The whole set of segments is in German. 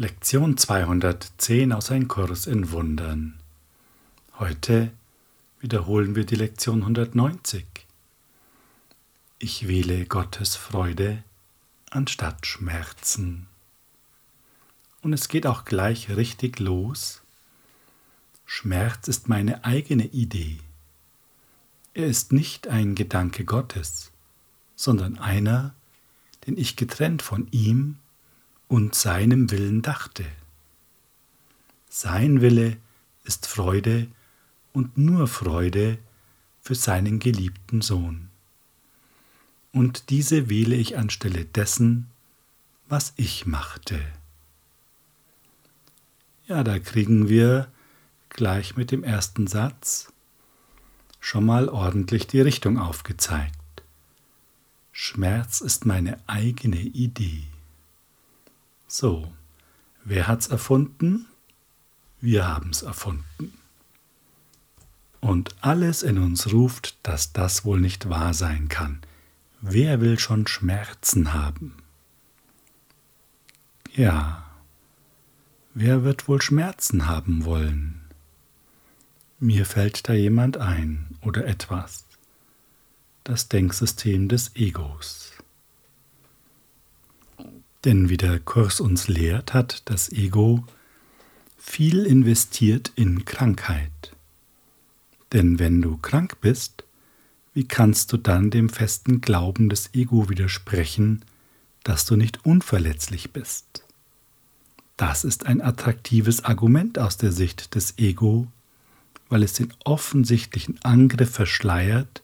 Lektion 210 aus Ein Kurs in Wundern. Heute wiederholen wir die Lektion 190. Ich wähle Gottes Freude anstatt Schmerzen. Und es geht auch gleich richtig los. Schmerz ist meine eigene Idee. Er ist nicht ein Gedanke Gottes, sondern einer, den ich getrennt von ihm und seinem Willen dachte. Sein Wille ist Freude und nur Freude für seinen geliebten Sohn. Und diese wähle ich anstelle dessen, was ich machte. Ja, da kriegen wir gleich mit dem ersten Satz schon mal ordentlich die Richtung aufgezeigt. Schmerz ist meine eigene Idee. So, wer hat's erfunden? Wir haben's erfunden. Und alles in uns ruft, dass das wohl nicht wahr sein kann. Wer will schon Schmerzen haben? Ja, wer wird wohl Schmerzen haben wollen? Mir fällt da jemand ein oder etwas. Das Denksystem des Egos. Denn wie der Kurs uns lehrt, hat das Ego viel investiert in Krankheit. Denn wenn du krank bist, wie kannst du dann dem festen Glauben des Ego widersprechen, dass du nicht unverletzlich bist? Das ist ein attraktives Argument aus der Sicht des Ego, weil es den offensichtlichen Angriff verschleiert,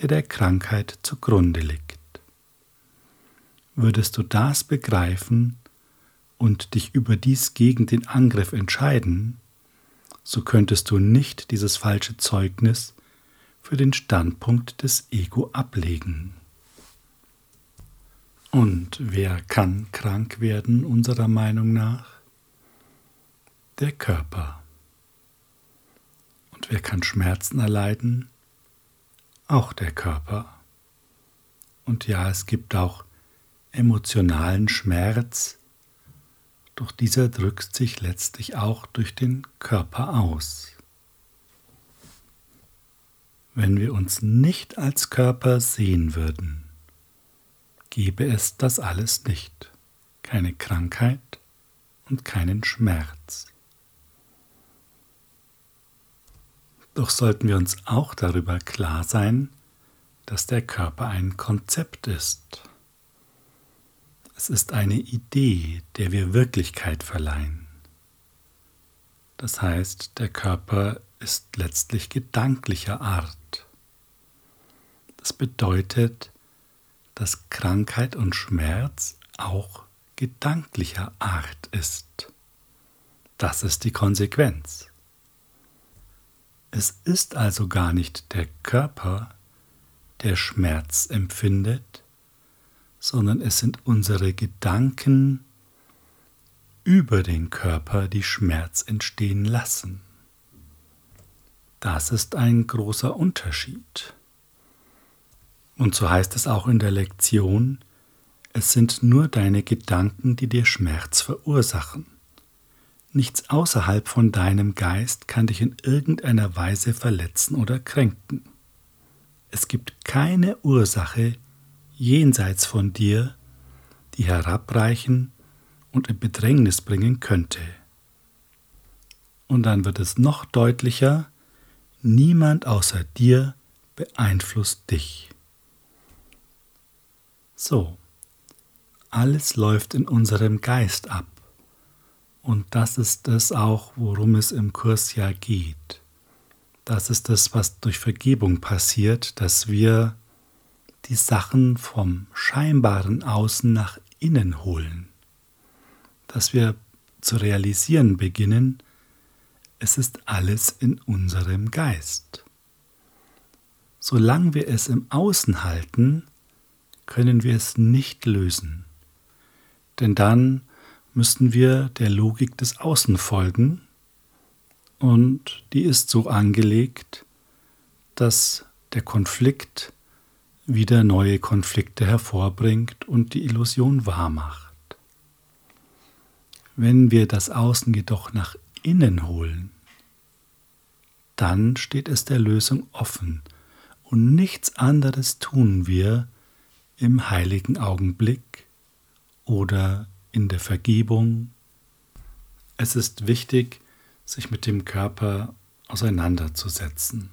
der der Krankheit zugrunde liegt. Würdest du das begreifen und dich überdies gegen den Angriff entscheiden, so könntest du nicht dieses falsche Zeugnis für den Standpunkt des Ego ablegen. Und wer kann krank werden unserer Meinung nach? Der Körper. Und wer kann Schmerzen erleiden? Auch der Körper. Und ja, es gibt auch emotionalen Schmerz, doch dieser drückt sich letztlich auch durch den Körper aus. Wenn wir uns nicht als Körper sehen würden, gäbe es das alles nicht, keine Krankheit und keinen Schmerz. Doch sollten wir uns auch darüber klar sein, dass der Körper ein Konzept ist. Es ist eine Idee, der wir Wirklichkeit verleihen. Das heißt, der Körper ist letztlich gedanklicher Art. Das bedeutet, dass Krankheit und Schmerz auch gedanklicher Art ist. Das ist die Konsequenz. Es ist also gar nicht der Körper, der Schmerz empfindet, sondern es sind unsere Gedanken über den Körper, die Schmerz entstehen lassen. Das ist ein großer Unterschied. Und so heißt es auch in der Lektion, es sind nur deine Gedanken, die dir Schmerz verursachen. Nichts außerhalb von deinem Geist kann dich in irgendeiner Weise verletzen oder kränken. Es gibt keine Ursache, jenseits von dir, die herabreichen und in Bedrängnis bringen könnte. Und dann wird es noch deutlicher, niemand außer dir beeinflusst dich. So, alles läuft in unserem Geist ab. Und das ist es auch, worum es im Kurs ja geht. Das ist es, was durch Vergebung passiert, dass wir die Sachen vom scheinbaren Außen nach innen holen, dass wir zu realisieren beginnen, es ist alles in unserem Geist. Solange wir es im Außen halten, können wir es nicht lösen, denn dann müssten wir der Logik des Außen folgen, und die ist so angelegt, dass der Konflikt wieder neue Konflikte hervorbringt und die Illusion wahrmacht. wenn wir das Außen jedoch nach innen holen, dann steht es der Lösung offen und nichts anderes tun wir im heiligen Augenblick oder in der Vergebung. Es ist wichtig, sich mit dem Körper auseinanderzusetzen.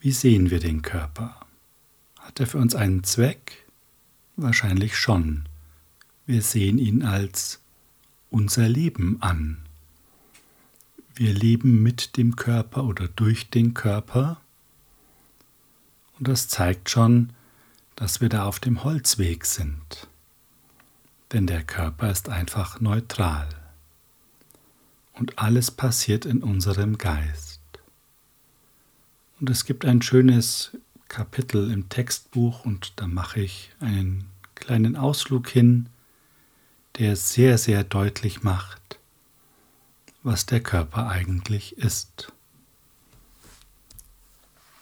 Wie sehen wir den Körper? Hat er für uns einen Zweck? Wahrscheinlich schon. Wir sehen ihn als unser Leben an. Wir leben mit dem Körper oder durch den Körper. Und das zeigt schon, dass wir da auf dem Holzweg sind. Denn der Körper ist einfach neutral. Und alles passiert in unserem Geist. Und es gibt ein schönes Kapitel im Textbuch und da mache ich einen kleinen Ausflug hin, der sehr, sehr deutlich macht, was der Körper eigentlich ist.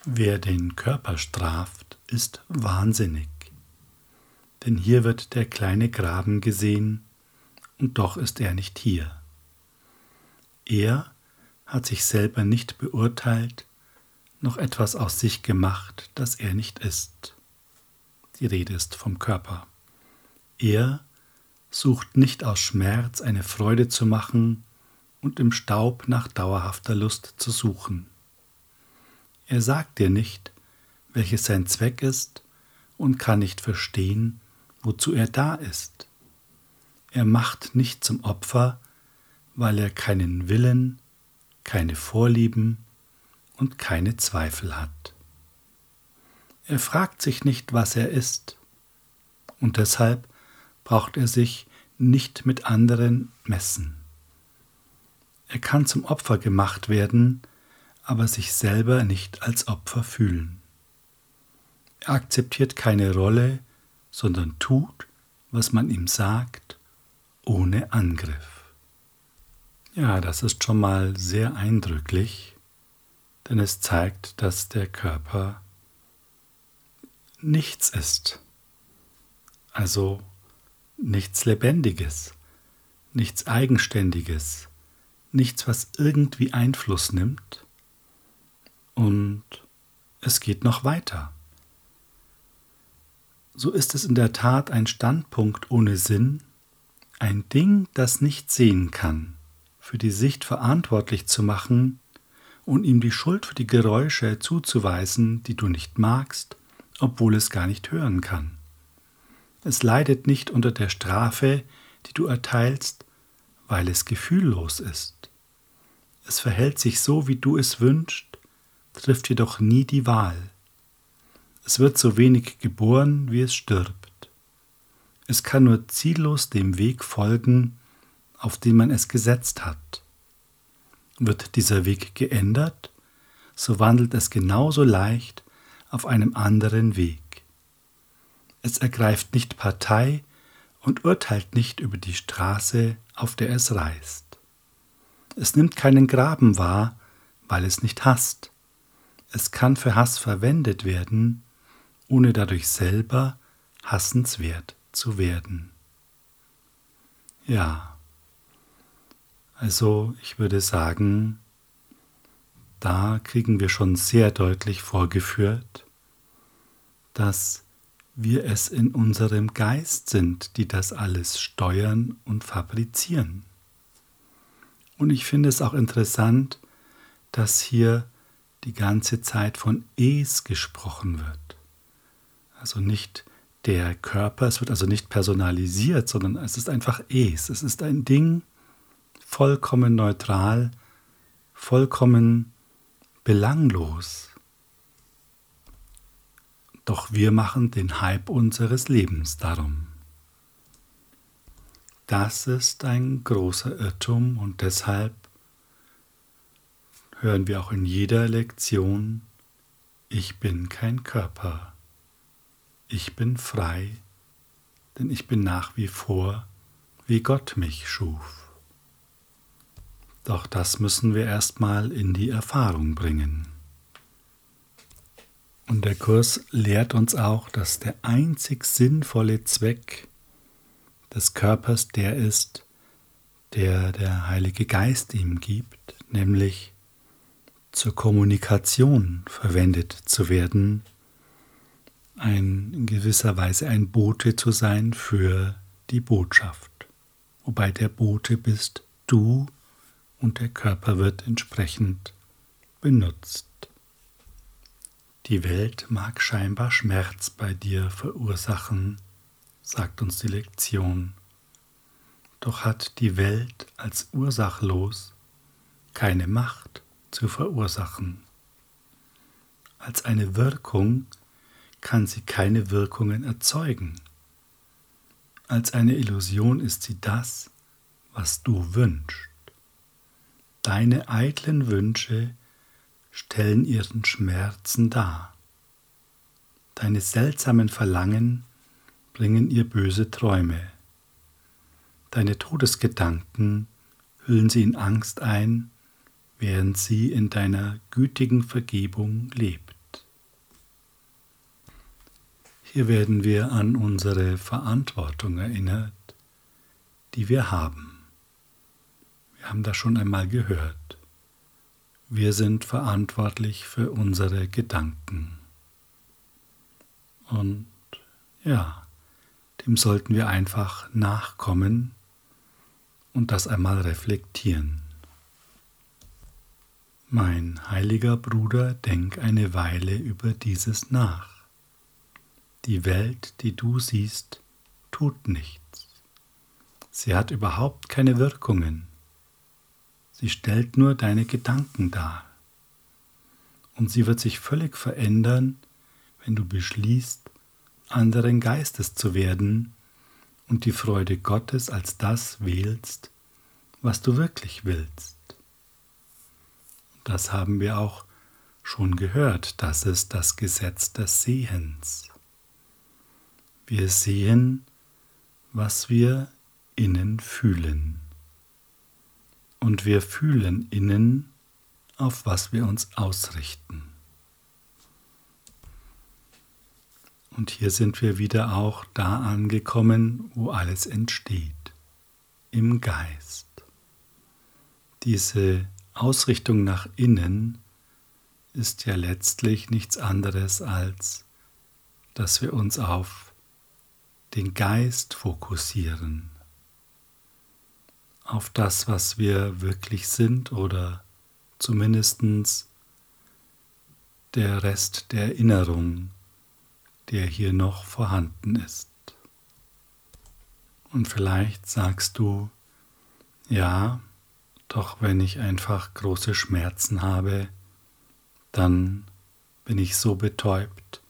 Wer den Körper straft, ist wahnsinnig, denn hier wird der kleine Graben gesehen, und doch ist er nicht hier. Er hat sich selber nicht beurteilt, noch etwas aus sich gemacht, das er nicht ist. Die Rede ist vom Körper. Er sucht nicht aus Schmerz eine Freude zu machen und im Staub nach dauerhafter Lust zu suchen. Er sagt dir nicht, welches sein Zweck ist und kann nicht verstehen, wozu er da ist. Er macht nicht zum Opfer, weil er keinen Willen, keine Vorlieben und keine Zweifel hat. Er fragt sich nicht, was er ist, und deshalb braucht er sich nicht mit anderen messen. Er kann zum Opfer gemacht werden, aber sich selber nicht als Opfer fühlen. Er akzeptiert keine Rolle, sondern tut, was man ihm sagt, ohne Angriff. Ja, das ist schon mal sehr eindrücklich, denn es zeigt, dass der Körper nichts ist. Also nichts Lebendiges, nichts Eigenständiges, nichts, was irgendwie Einfluss nimmt. Und es geht noch weiter. So ist es in der Tat ein Standpunkt ohne Sinn, ein Ding, das nicht sehen kann, für die Sicht verantwortlich zu machen und ihm die Schuld für die Geräusche zuzuweisen, die du nicht magst, obwohl es gar nicht hören kann. Es leidet nicht unter der Strafe, die du erteilst, weil es gefühllos ist. Es verhält sich so, wie du es wünschst, trifft jedoch nie die Wahl. Es wird so wenig geboren, wie es stirbt. Es kann nur ziellos dem Weg folgen, auf den man es gesetzt hat. Wird dieser Weg geändert, so wandelt es genauso leicht auf einem anderen Weg. Es ergreift nicht Partei und urteilt nicht über die Straße, auf der es reist. Es nimmt keinen Graben wahr, weil es nicht hasst. Es kann für Hass verwendet werden, ohne dadurch selber hassenswert zu werden. Ja, also ich würde sagen, da kriegen wir schon sehr deutlich vorgeführt, dass wir es in unserem Geist sind, die das alles steuern und fabrizieren. Und ich finde es auch interessant, dass hier die ganze Zeit von Es gesprochen wird. Also nicht der Körper, es wird also nicht personalisiert, sondern es ist einfach Es. Es ist ein Ding, vollkommen neutral, vollkommen belanglos. Doch wir machen den Hype unseres Lebens darum. Das ist ein großer Irrtum und deshalb hören wir auch in jeder Lektion, ich bin kein Körper, ich bin frei, denn ich bin nach wie vor, wie Gott mich schuf. Doch das müssen wir erstmal in die Erfahrung bringen. Und der Kurs lehrt uns auch, dass der einzig sinnvolle Zweck des Körpers der ist, der der Heilige Geist ihm gibt, nämlich zur Kommunikation verwendet zu werden, ein, in gewisser Weise ein Bote zu sein für die Botschaft, wobei der Bote bist du und der Körper wird entsprechend benutzt. Die Welt mag scheinbar Schmerz bei dir verursachen, sagt uns die Lektion. Doch hat die Welt als ursachlos keine Macht zu verursachen. Als eine Wirkung kann sie keine Wirkungen erzeugen. Als eine Illusion ist sie das, was du wünschst. Deine eitlen Wünsche stellen ihren Schmerzen dar. Deine seltsamen Verlangen bringen ihr böse Träume. Deine Todesgedanken hüllen sie in Angst ein, während sie in deiner gütigen Vergebung lebt. Hier werden wir an unsere Verantwortung erinnert, die wir haben. Wir haben das schon einmal gehört. Wir sind verantwortlich für unsere Gedanken. Und ja, dem sollten wir einfach nachkommen und das einmal reflektieren. Mein heiliger Bruder, denk eine Weile über dieses nach. Die Welt, die du siehst, tut nichts. Sie hat überhaupt keine Wirkungen. Sie stellt nur deine Gedanken dar. Und sie wird sich völlig verändern, wenn du beschließt, anderen Geistes zu werden und die Freude Gottes als das wählst, was du wirklich willst. Das haben wir auch schon gehört, das ist das Gesetz des Sehens. Wir sehen, was wir innen fühlen und wir fühlen innen, auf was wir uns ausrichten. Und hier sind wir wieder auch da angekommen, wo alles entsteht, im Geist. Diese Ausrichtung nach innen ist ja letztlich nichts anderes als, dass wir uns auf den Geist fokussieren, auf das, was wir wirklich sind oder zumindest der Rest der Erinnerung, der hier noch vorhanden ist. Und vielleicht sagst du, ja, doch wenn ich einfach große Schmerzen habe, dann bin ich so betäubt,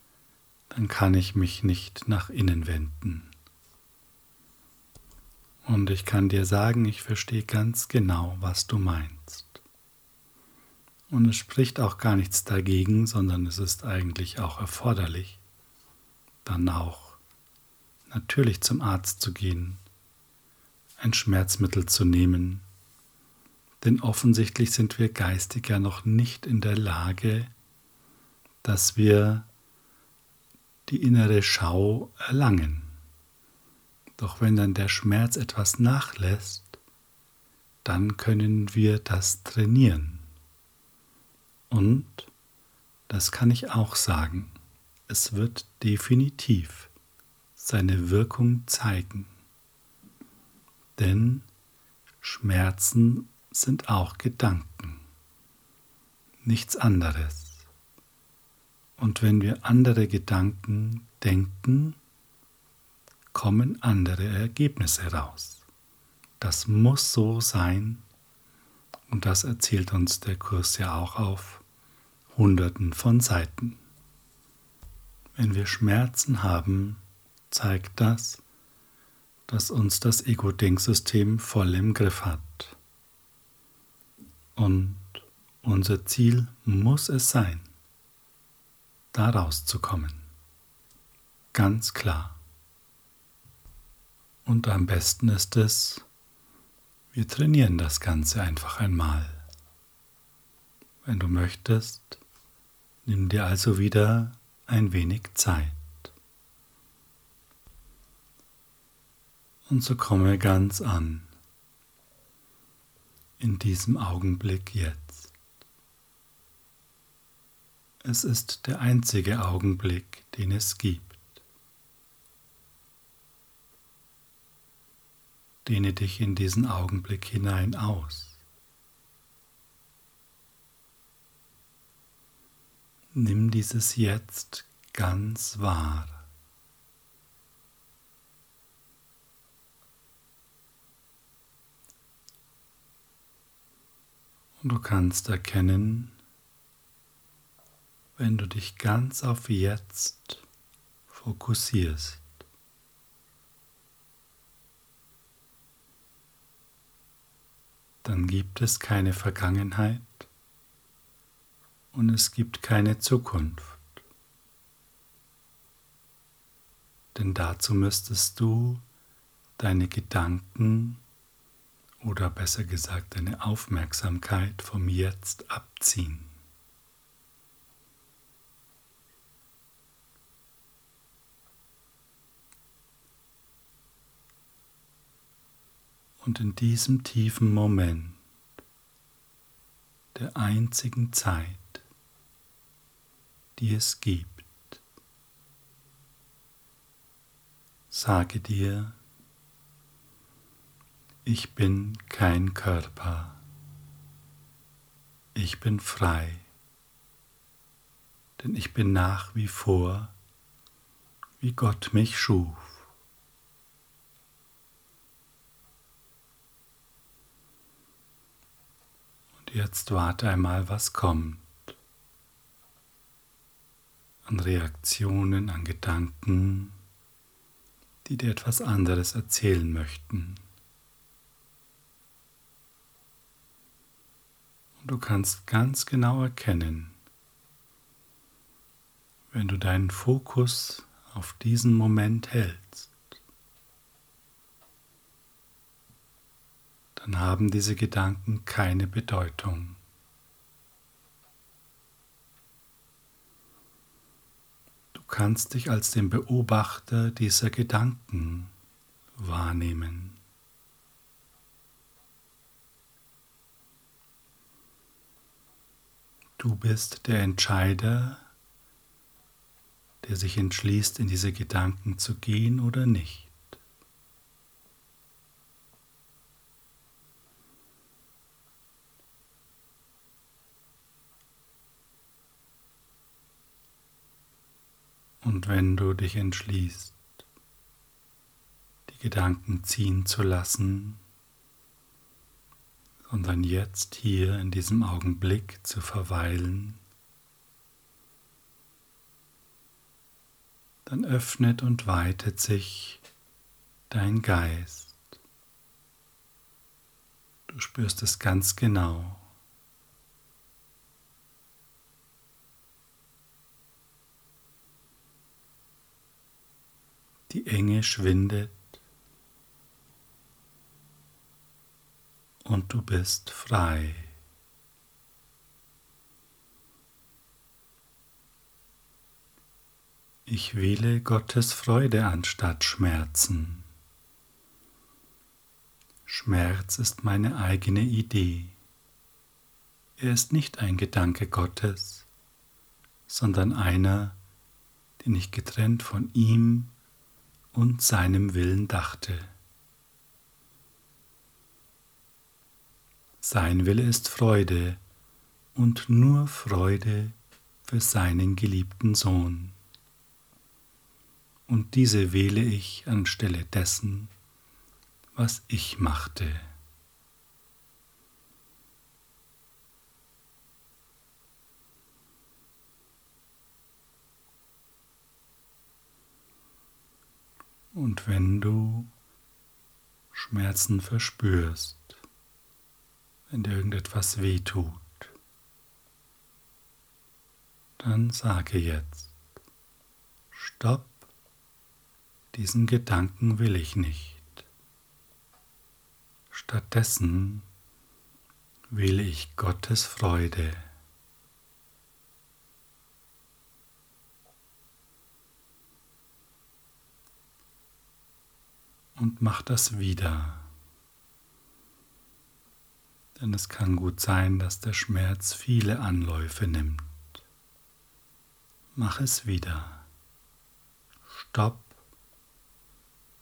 dann kann ich mich nicht nach innen wenden. Und ich kann dir sagen, ich verstehe ganz genau, was du meinst. Und es spricht auch gar nichts dagegen, sondern es ist eigentlich auch erforderlich, dann auch natürlich zum Arzt zu gehen, ein Schmerzmittel zu nehmen, denn offensichtlich sind wir geistig ja noch nicht in der Lage, dass wir die innere Schau erlangen. Doch wenn dann der Schmerz etwas nachlässt, dann können wir das trainieren. Und, das kann ich auch sagen, es wird definitiv seine Wirkung zeigen. Denn Schmerzen sind auch Gedanken, nichts anderes. Und wenn wir andere Gedanken denken, kommen andere Ergebnisse heraus. Das muss so sein und das erzählt uns der Kurs ja auch auf Hunderten von Seiten. Wenn wir Schmerzen haben, zeigt das, dass uns das Ego-Denksystem voll im Griff hat. Und unser Ziel muss es sein, da rauszukommen. Ganz klar. Und am besten ist es, wir trainieren das Ganze einfach einmal. Wenn du möchtest, nimm dir also wieder ein wenig Zeit. Und so komme ganz an. in diesem Augenblick jetzt. Es ist der einzige Augenblick, den es gibt. Dehne dich in diesen Augenblick hinein aus. Nimm dieses Jetzt ganz wahr. Und du kannst erkennen, wenn du dich ganz auf jetzt fokussierst. Dann gibt es keine Vergangenheit und es gibt keine Zukunft. Denn dazu müsstest du deine Gedanken oder besser gesagt deine Aufmerksamkeit vom Jetzt abziehen. Und in diesem tiefen Moment der einzigen Zeit, die es gibt, sage dir, ich bin kein Körper. Ich bin frei, denn ich bin nach wie vor, wie Gott mich schuf. Und jetzt warte einmal, was kommt. An Reaktionen, an Gedanken, die dir etwas anderes erzählen möchten. Und du kannst ganz genau erkennen, wenn du deinen Fokus auf diesen Moment hältst, dann haben diese Gedanken keine Bedeutung. Du kannst dich als den Beobachter dieser Gedanken wahrnehmen. Du bist der Entscheider, der sich entschließt, in diese Gedanken zu gehen oder nicht. Und wenn du dich entschließt, die Gedanken ziehen zu lassen, sondern jetzt hier in diesem Augenblick zu verweilen, dann öffnet und weitet sich dein Geist. Du spürst es ganz genau. Die Enge schwindet und du bist frei. Ich wähle Gottes Freude anstatt Schmerzen. Schmerz ist meine eigene Idee. Er ist nicht ein Gedanke Gottes, sondern einer, den ich getrennt von ihm und seinem Willen dachte. Sein Wille ist Freude und nur Freude für seinen geliebten Sohn. Und diese wähle ich anstelle dessen, was ich machte. Und wenn du Schmerzen verspürst, wenn dir irgendetwas weh tut, dann sage jetzt, stopp, diesen Gedanken will ich nicht. Stattdessen wähle ich Gottes Freude. Und mach das wieder. Denn es kann gut sein, dass der Schmerz viele Anläufe nimmt. Mach es wieder. Stopp.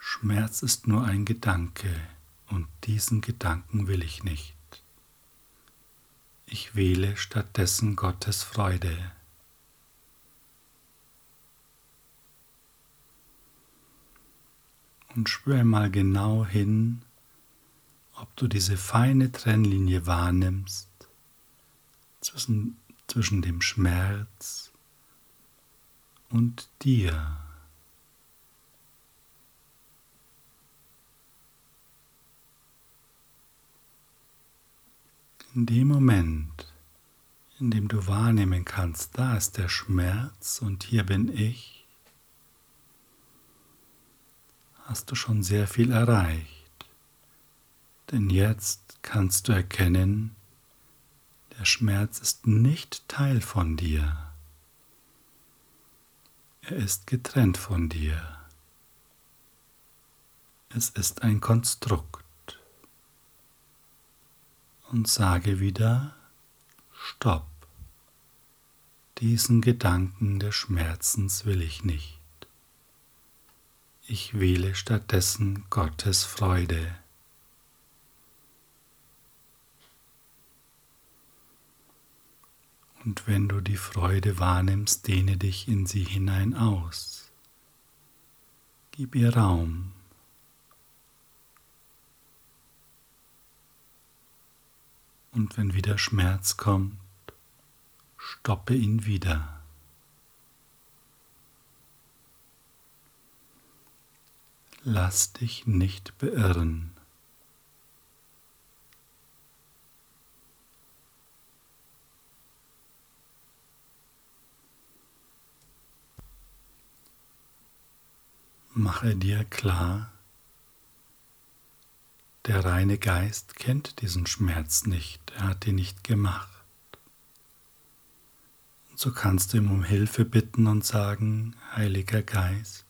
Schmerz ist nur ein Gedanke und diesen Gedanken will ich nicht. Ich wähle stattdessen Gottes Freude. Und spüre mal genau hin, ob du diese feine Trennlinie wahrnimmst zwischen, zwischen dem Schmerz und dir. In dem Moment, in dem du wahrnehmen kannst, da ist der Schmerz und hier bin ich, hast du schon sehr viel erreicht. Denn jetzt kannst du erkennen, der Schmerz ist nicht Teil von dir. Er ist getrennt von dir. Es ist ein Konstrukt. Und sage wieder, stopp. Diesen Gedanken des Schmerzens will ich nicht. Ich wähle stattdessen Gottes Freude. Und wenn du die Freude wahrnimmst, dehne dich in sie hinein aus. Gib ihr Raum. Und wenn wieder Schmerz kommt, stoppe ihn wieder. Lass dich nicht beirren. Mache dir klar, der reine Geist kennt diesen Schmerz nicht, er hat ihn nicht gemacht. Und so kannst du ihm um Hilfe bitten und sagen, Heiliger Geist,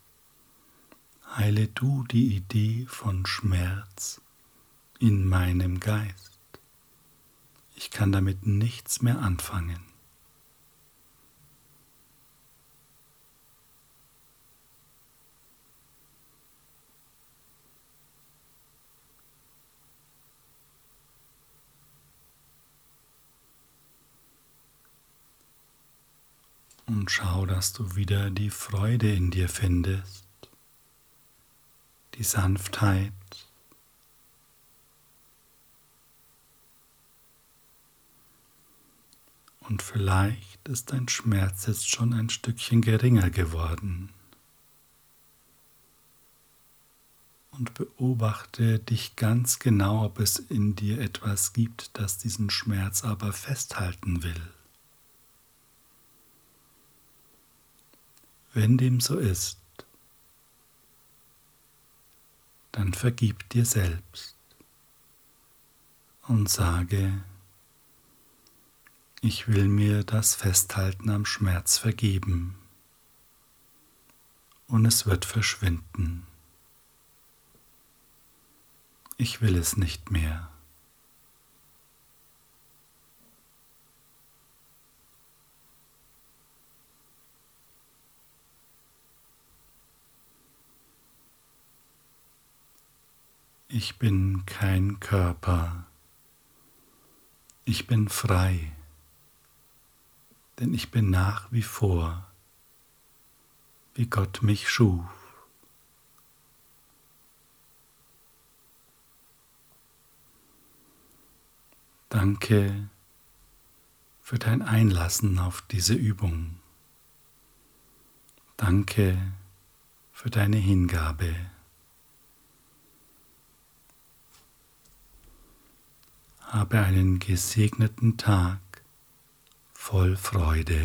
heile du die Idee von Schmerz in meinem Geist. Ich kann damit nichts mehr anfangen. Und schau, dass du wieder die Freude in dir findest, die Sanftheit. Und vielleicht ist dein Schmerz jetzt schon ein Stückchen geringer geworden. Und beobachte dich ganz genau, ob es in dir etwas gibt, das diesen Schmerz aber festhalten will. Wenn dem so ist, dann vergib dir selbst und sage, ich will mir das Festhalten am Schmerz vergeben und es wird verschwinden. Ich will es nicht mehr. Ich bin kein Körper. Ich bin frei, denn ich bin nach wie vor, wie Gott mich schuf. Danke für dein Einlassen auf diese Übung. Danke für deine Hingabe. Habe einen gesegneten Tag voll Freude.